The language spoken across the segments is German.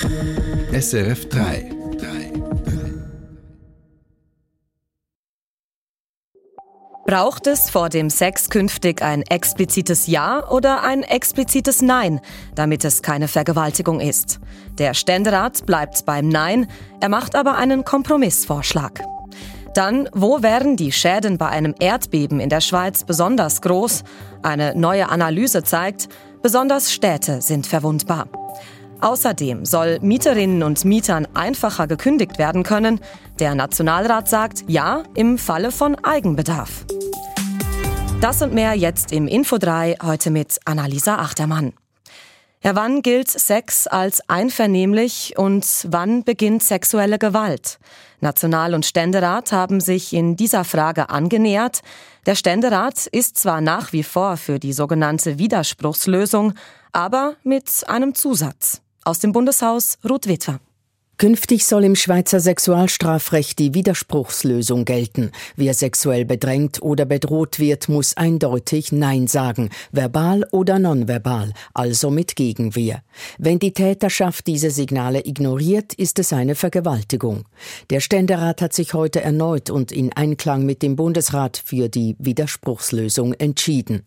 SRF 3. Braucht es vor dem Sex künftig ein explizites Ja oder ein explizites Nein, damit es keine Vergewaltigung ist? Der Ständerat bleibt beim Nein, er macht aber einen Kompromissvorschlag. Dann, wo wären die Schäden bei einem Erdbeben in der Schweiz besonders groß? Eine neue Analyse zeigt, besonders Städte sind verwundbar. Außerdem soll Mieterinnen und Mietern einfacher gekündigt werden können. Der Nationalrat sagt ja im Falle von Eigenbedarf. Das und mehr jetzt im Info 3, heute mit Annalisa Achtermann. Ja, wann gilt Sex als einvernehmlich und wann beginnt sexuelle Gewalt? National- und Ständerat haben sich in dieser Frage angenähert. Der Ständerat ist zwar nach wie vor für die sogenannte Widerspruchslösung, aber mit einem Zusatz. Aus dem Bundeshaus Ruth Witwer. Künftig soll im Schweizer Sexualstrafrecht die Widerspruchslösung gelten. Wer sexuell bedrängt oder bedroht wird, muss eindeutig Nein sagen, verbal oder nonverbal, also mit Gegenwehr. Wenn die Täterschaft diese Signale ignoriert, ist es eine Vergewaltigung. Der Ständerat hat sich heute erneut und in Einklang mit dem Bundesrat für die Widerspruchslösung entschieden.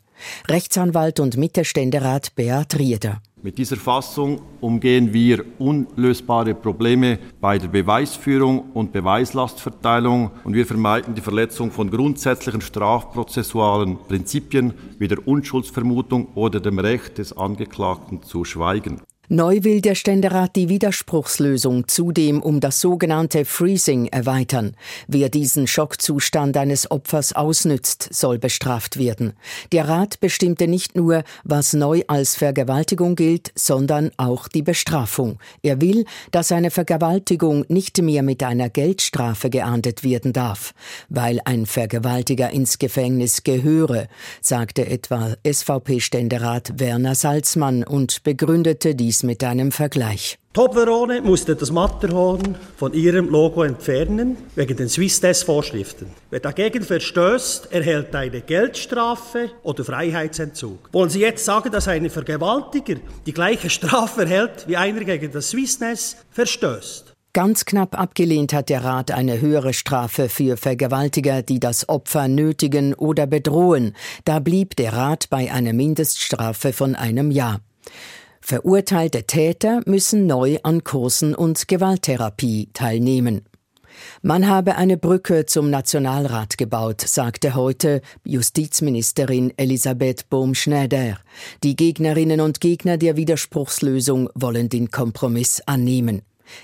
Rechtsanwalt und Mittelständerat Beat Rieder. Mit dieser Fassung umgehen wir unlösbare Probleme bei der Beweisführung und Beweislastverteilung und wir vermeiden die Verletzung von grundsätzlichen strafprozessualen Prinzipien wie der Unschuldsvermutung oder dem Recht des Angeklagten zu schweigen. Neu will der Ständerat die Widerspruchslösung zudem um das sogenannte Freezing erweitern. Wer diesen Schockzustand eines Opfers ausnützt, soll bestraft werden. Der Rat bestimmte nicht nur, was neu als Vergewaltigung gilt, sondern auch die Bestrafung. Er will, dass eine Vergewaltigung nicht mehr mit einer Geldstrafe geahndet werden darf, weil ein Vergewaltiger ins Gefängnis gehöre, sagte etwa SVP-Ständerat Werner Salzmann und begründete dies dies mit einem Vergleich. Toblerone musste das Matterhorn von ihrem Logo entfernen, wegen den Swiss-Test-Vorschriften. Wer dagegen verstößt, erhält eine Geldstrafe oder Freiheitsentzug. Wollen Sie jetzt sagen, dass ein Vergewaltiger die gleiche Strafe erhält, wie einer gegen das Swiss-Test verstößt? Ganz knapp abgelehnt hat der Rat eine höhere Strafe für Vergewaltiger, die das Opfer nötigen oder bedrohen. Da blieb der Rat bei einer Mindeststrafe von einem Jahr. Verurteilte Täter müssen neu an Kursen und Gewalttherapie teilnehmen. Man habe eine Brücke zum Nationalrat gebaut, sagte heute Justizministerin Elisabeth Bohm-Schneider. Die Gegnerinnen und Gegner der Widerspruchslösung wollen den Kompromiss annehmen.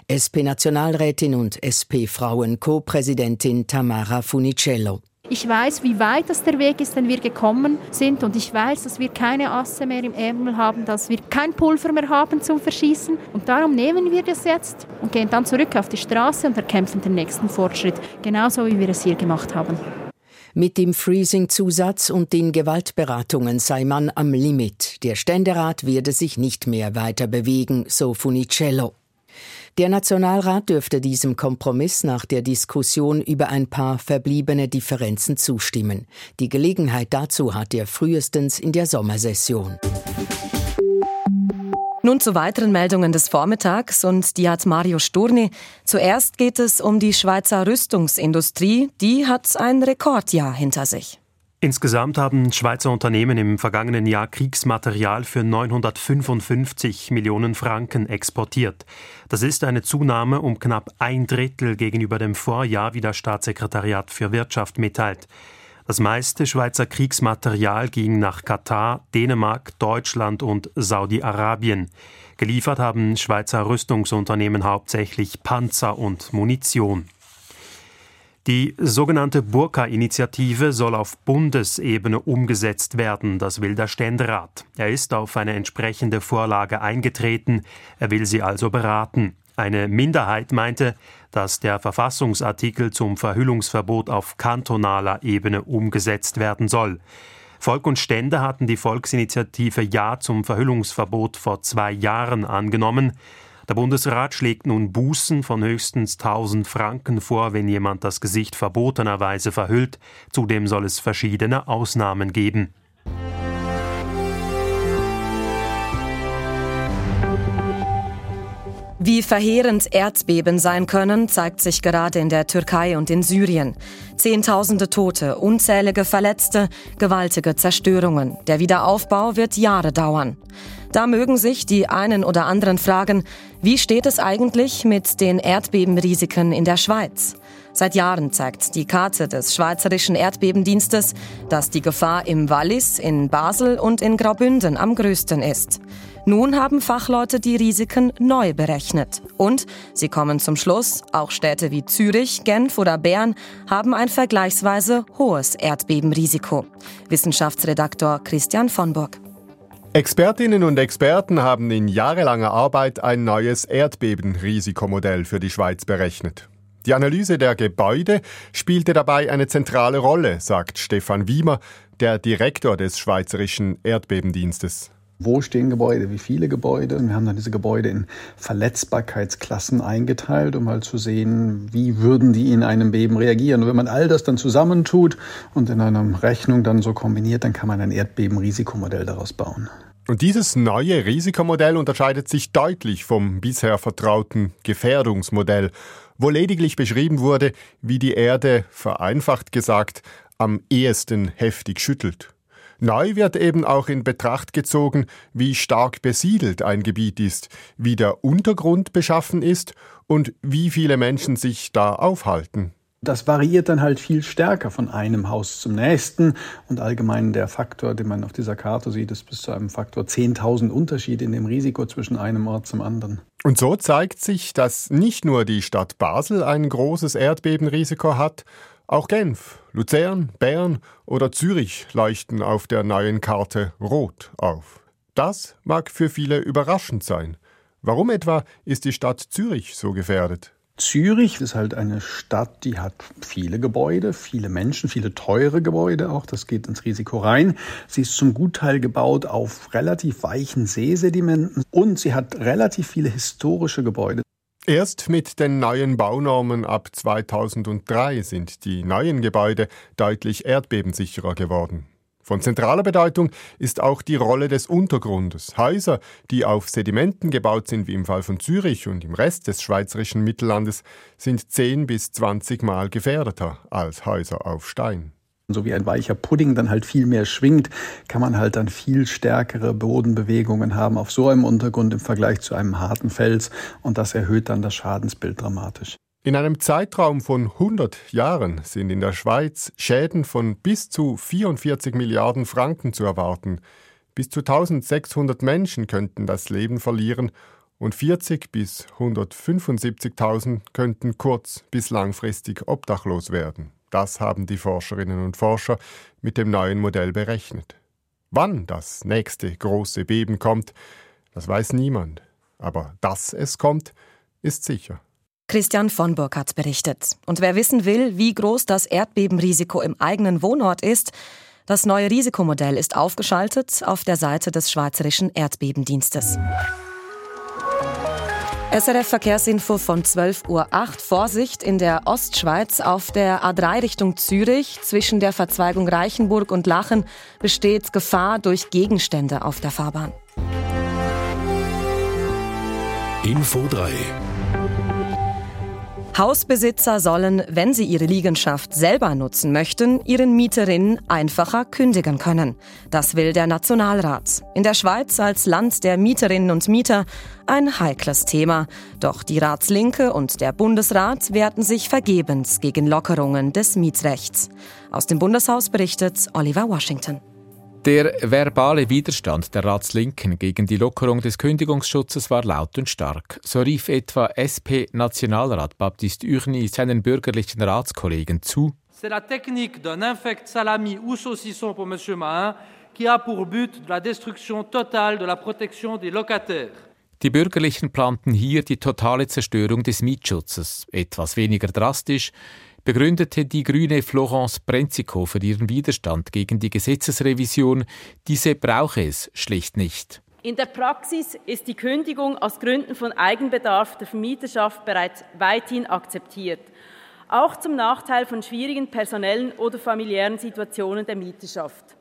SP-Nationalrätin und SP-Frauen-Co-Präsidentin Tamara Funicello. Ich weiß, wie weit das der Weg ist, den wir gekommen sind und ich weiß, dass wir keine Asse mehr im Ärmel haben, dass wir kein Pulver mehr haben zum Verschießen und darum nehmen wir das jetzt und gehen dann zurück auf die Straße und erkämpfen den nächsten Fortschritt, genauso wie wir es hier gemacht haben. Mit dem Freezing-Zusatz und den Gewaltberatungen sei man am Limit. Der Ständerat werde sich nicht mehr weiter bewegen, so Funicello. Der Nationalrat dürfte diesem Kompromiss nach der Diskussion über ein paar verbliebene Differenzen zustimmen. Die Gelegenheit dazu hat er frühestens in der Sommersession. Nun zu weiteren Meldungen des Vormittags und die hat Mario Sturni. Zuerst geht es um die Schweizer Rüstungsindustrie. Die hat ein Rekordjahr hinter sich. Insgesamt haben Schweizer Unternehmen im vergangenen Jahr Kriegsmaterial für 955 Millionen Franken exportiert. Das ist eine Zunahme um knapp ein Drittel gegenüber dem Vorjahr, wie das Staatssekretariat für Wirtschaft mitteilt. Das meiste Schweizer Kriegsmaterial ging nach Katar, Dänemark, Deutschland und Saudi-Arabien. Geliefert haben Schweizer Rüstungsunternehmen hauptsächlich Panzer und Munition. Die sogenannte Burka-Initiative soll auf Bundesebene umgesetzt werden, das will der Ständerat. Er ist auf eine entsprechende Vorlage eingetreten, er will sie also beraten. Eine Minderheit meinte, dass der Verfassungsartikel zum Verhüllungsverbot auf kantonaler Ebene umgesetzt werden soll. Volk und Stände hatten die Volksinitiative Ja zum Verhüllungsverbot vor zwei Jahren angenommen. Der Bundesrat schlägt nun Bußen von höchstens 1000 Franken vor, wenn jemand das Gesicht verbotenerweise verhüllt. Zudem soll es verschiedene Ausnahmen geben. Wie verheerend Erdbeben sein können, zeigt sich gerade in der Türkei und in Syrien. Zehntausende Tote, unzählige Verletzte, gewaltige Zerstörungen. Der Wiederaufbau wird Jahre dauern. Da mögen sich die einen oder anderen fragen, wie steht es eigentlich mit den Erdbebenrisiken in der Schweiz? Seit Jahren zeigt die Karte des Schweizerischen Erdbebendienstes, dass die Gefahr im Wallis, in Basel und in Graubünden am größten ist. Nun haben Fachleute die Risiken neu berechnet. Und sie kommen zum Schluss, auch Städte wie Zürich, Genf oder Bern haben ein vergleichsweise hohes Erdbebenrisiko. Wissenschaftsredaktor Christian von Burg. Expertinnen und Experten haben in jahrelanger Arbeit ein neues Erdbebenrisikomodell für die Schweiz berechnet. Die Analyse der Gebäude spielte dabei eine zentrale Rolle, sagt Stefan Wiemer, der Direktor des Schweizerischen Erdbebendienstes wo stehen Gebäude, wie viele Gebäude. Und wir haben dann diese Gebäude in Verletzbarkeitsklassen eingeteilt, um mal zu sehen, wie würden die in einem Beben reagieren. Und wenn man all das dann zusammentut und in einer Rechnung dann so kombiniert, dann kann man ein Erdbebenrisikomodell daraus bauen. Und dieses neue Risikomodell unterscheidet sich deutlich vom bisher vertrauten Gefährdungsmodell, wo lediglich beschrieben wurde, wie die Erde, vereinfacht gesagt, am ehesten heftig schüttelt. Neu wird eben auch in Betracht gezogen, wie stark besiedelt ein Gebiet ist, wie der Untergrund beschaffen ist und wie viele Menschen sich da aufhalten. Das variiert dann halt viel stärker von einem Haus zum nächsten und allgemein der Faktor, den man auf dieser Karte sieht, ist bis zu einem Faktor 10.000 Unterschied in dem Risiko zwischen einem Ort zum anderen. Und so zeigt sich, dass nicht nur die Stadt Basel ein großes Erdbebenrisiko hat, auch Genf, Luzern, Bern oder Zürich leuchten auf der neuen Karte rot auf. Das mag für viele überraschend sein. Warum etwa ist die Stadt Zürich so gefährdet? Zürich ist halt eine Stadt, die hat viele Gebäude, viele Menschen, viele teure Gebäude auch. Das geht ins Risiko rein. Sie ist zum Gutteil gebaut auf relativ weichen Seesedimenten und sie hat relativ viele historische Gebäude. Erst mit den neuen Baunormen ab 2003 sind die neuen Gebäude deutlich erdbebensicherer geworden. Von zentraler Bedeutung ist auch die Rolle des Untergrundes. Häuser, die auf Sedimenten gebaut sind, wie im Fall von Zürich und im Rest des schweizerischen Mittellandes, sind 10 bis 20 Mal gefährdeter als Häuser auf Stein so wie ein weicher Pudding dann halt viel mehr schwingt, kann man halt dann viel stärkere Bodenbewegungen haben auf so einem Untergrund im Vergleich zu einem harten Fels und das erhöht dann das Schadensbild dramatisch. In einem Zeitraum von 100 Jahren sind in der Schweiz Schäden von bis zu 44 Milliarden Franken zu erwarten. Bis zu 1600 Menschen könnten das Leben verlieren und 40 bis 175.000 könnten kurz- bis langfristig obdachlos werden. Das haben die Forscherinnen und Forscher mit dem neuen Modell berechnet. Wann das nächste große Beben kommt, das weiß niemand. Aber dass es kommt, ist sicher. Christian von Burg hat berichtet. Und wer wissen will, wie groß das Erdbebenrisiko im eigenen Wohnort ist, das neue Risikomodell ist aufgeschaltet auf der Seite des Schweizerischen Erdbebendienstes. SRF Verkehrsinfo von 12.08 Uhr. Vorsicht in der Ostschweiz auf der A3 Richtung Zürich. Zwischen der Verzweigung Reichenburg und Lachen besteht Gefahr durch Gegenstände auf der Fahrbahn. Info 3 Hausbesitzer sollen, wenn sie ihre Liegenschaft selber nutzen möchten, ihren Mieterinnen einfacher kündigen können. Das will der Nationalrat. In der Schweiz als Land der Mieterinnen und Mieter ein heikles Thema. Doch die Ratslinke und der Bundesrat wehrten sich vergebens gegen Lockerungen des Mietrechts. Aus dem Bundeshaus berichtet Oliver Washington. Der verbale Widerstand der Ratslinken gegen die Lockerung des Kündigungsschutzes war laut und stark. So rief etwa SP-Nationalrat Baptiste Urny seinen bürgerlichen Ratskollegen zu. C'est la technique d'un infect salami ou saucisson pour M. Mahin qui a pour but la destruction totale de la protection des locataires. Die Bürgerlichen planten hier die totale Zerstörung des Mietschutzes. Etwas weniger drastisch begründete die Grüne Florence Brenziko für ihren Widerstand gegen die Gesetzesrevision, diese brauche es schlicht nicht. In der Praxis ist die Kündigung aus Gründen von Eigenbedarf der Vermieterschaft bereits weithin akzeptiert, auch zum Nachteil von schwierigen personellen oder familiären Situationen der Mieterschaft.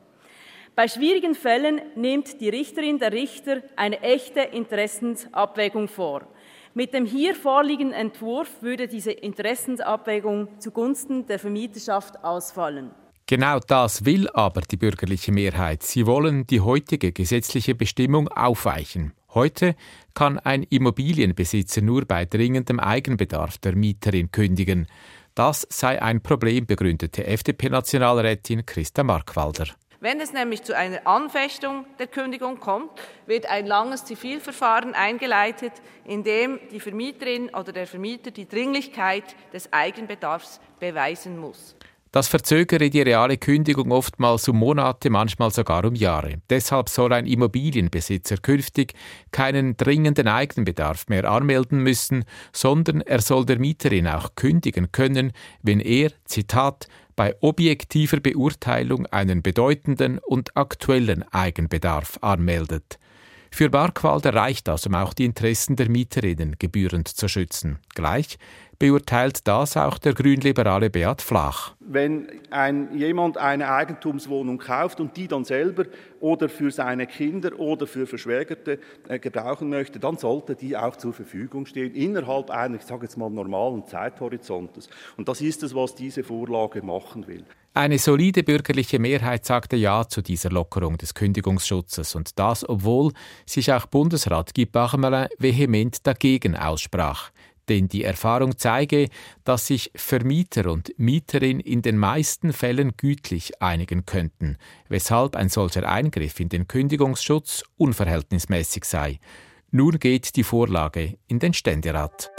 Bei schwierigen Fällen nimmt die Richterin der Richter eine echte Interessensabwägung vor. Mit dem hier vorliegenden Entwurf würde diese Interessensabwägung zugunsten der Vermieterschaft ausfallen. Genau das will aber die bürgerliche Mehrheit. Sie wollen die heutige gesetzliche Bestimmung aufweichen. Heute kann ein Immobilienbesitzer nur bei dringendem Eigenbedarf der Mieterin kündigen. Das sei ein Problem, begründete FDP-Nationalrätin Christa Markwalder. Wenn es nämlich zu einer Anfechtung der Kündigung kommt, wird ein langes Zivilverfahren eingeleitet, in dem die Vermieterin oder der Vermieter die Dringlichkeit des Eigenbedarfs beweisen muss. Das verzögere die reale Kündigung oftmals um Monate, manchmal sogar um Jahre. Deshalb soll ein Immobilienbesitzer künftig keinen dringenden Eigenbedarf mehr anmelden müssen, sondern er soll der Mieterin auch kündigen können, wenn er, Zitat, bei objektiver Beurteilung einen bedeutenden und aktuellen Eigenbedarf anmeldet. Für Barkwalder reicht das, um auch die Interessen der Mieterinnen gebührend zu schützen. Gleich beurteilt das auch der grünliberale Beat Flach. Wenn ein, jemand eine Eigentumswohnung kauft und die dann selber oder für seine Kinder oder für Verschwägerte äh, gebrauchen möchte, dann sollte die auch zur Verfügung stehen, innerhalb eines, ich sage jetzt mal, normalen Zeithorizontes. Und das ist es, was diese Vorlage machen will. Eine solide bürgerliche Mehrheit sagte Ja zu dieser Lockerung des Kündigungsschutzes und das, obwohl sich auch Bundesrat Guy Parmelin vehement dagegen aussprach denn die Erfahrung zeige, dass sich Vermieter und Mieterin in den meisten Fällen gütlich einigen könnten, weshalb ein solcher Eingriff in den Kündigungsschutz unverhältnismäßig sei. Nun geht die Vorlage in den Ständerat.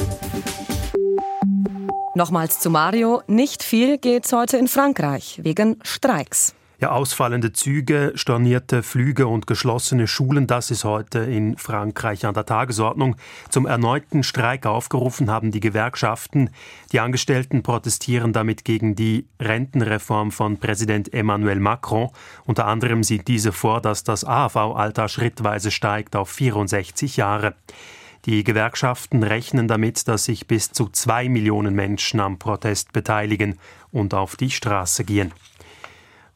Nochmals zu Mario. Nicht viel geht's heute in Frankreich wegen Streiks. Ja, ausfallende Züge, stornierte Flüge und geschlossene Schulen, das ist heute in Frankreich an der Tagesordnung. Zum erneuten Streik aufgerufen haben die Gewerkschaften. Die Angestellten protestieren damit gegen die Rentenreform von Präsident Emmanuel Macron. Unter anderem sieht diese vor, dass das AHV-Alter schrittweise steigt auf 64 Jahre. Die Gewerkschaften rechnen damit, dass sich bis zu zwei Millionen Menschen am Protest beteiligen und auf die Straße gehen.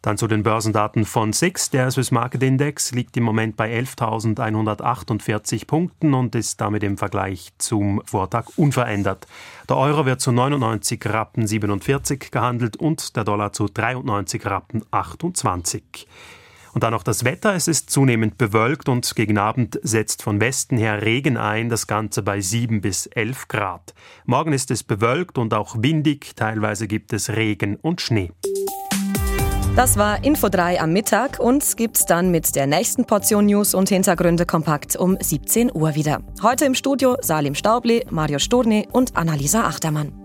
Dann zu den Börsendaten von SIX. Der Swiss Market Index liegt im Moment bei 11.148 Punkten und ist damit im Vergleich zum Vortag unverändert. Der Euro wird zu 99 Rappen 47 gehandelt und der Dollar zu 93 Rappen 28. Und dann noch das Wetter. Es ist zunehmend bewölkt und gegen Abend setzt von Westen her Regen ein, das Ganze bei 7 bis 11 Grad. Morgen ist es bewölkt und auch windig, teilweise gibt es Regen und Schnee. Das war Info 3 am Mittag. Uns gibt's dann mit der nächsten Portion News und Hintergründe kompakt um 17 Uhr wieder. Heute im Studio Salim Staubli, Mario Sturny und Annalisa Achtermann.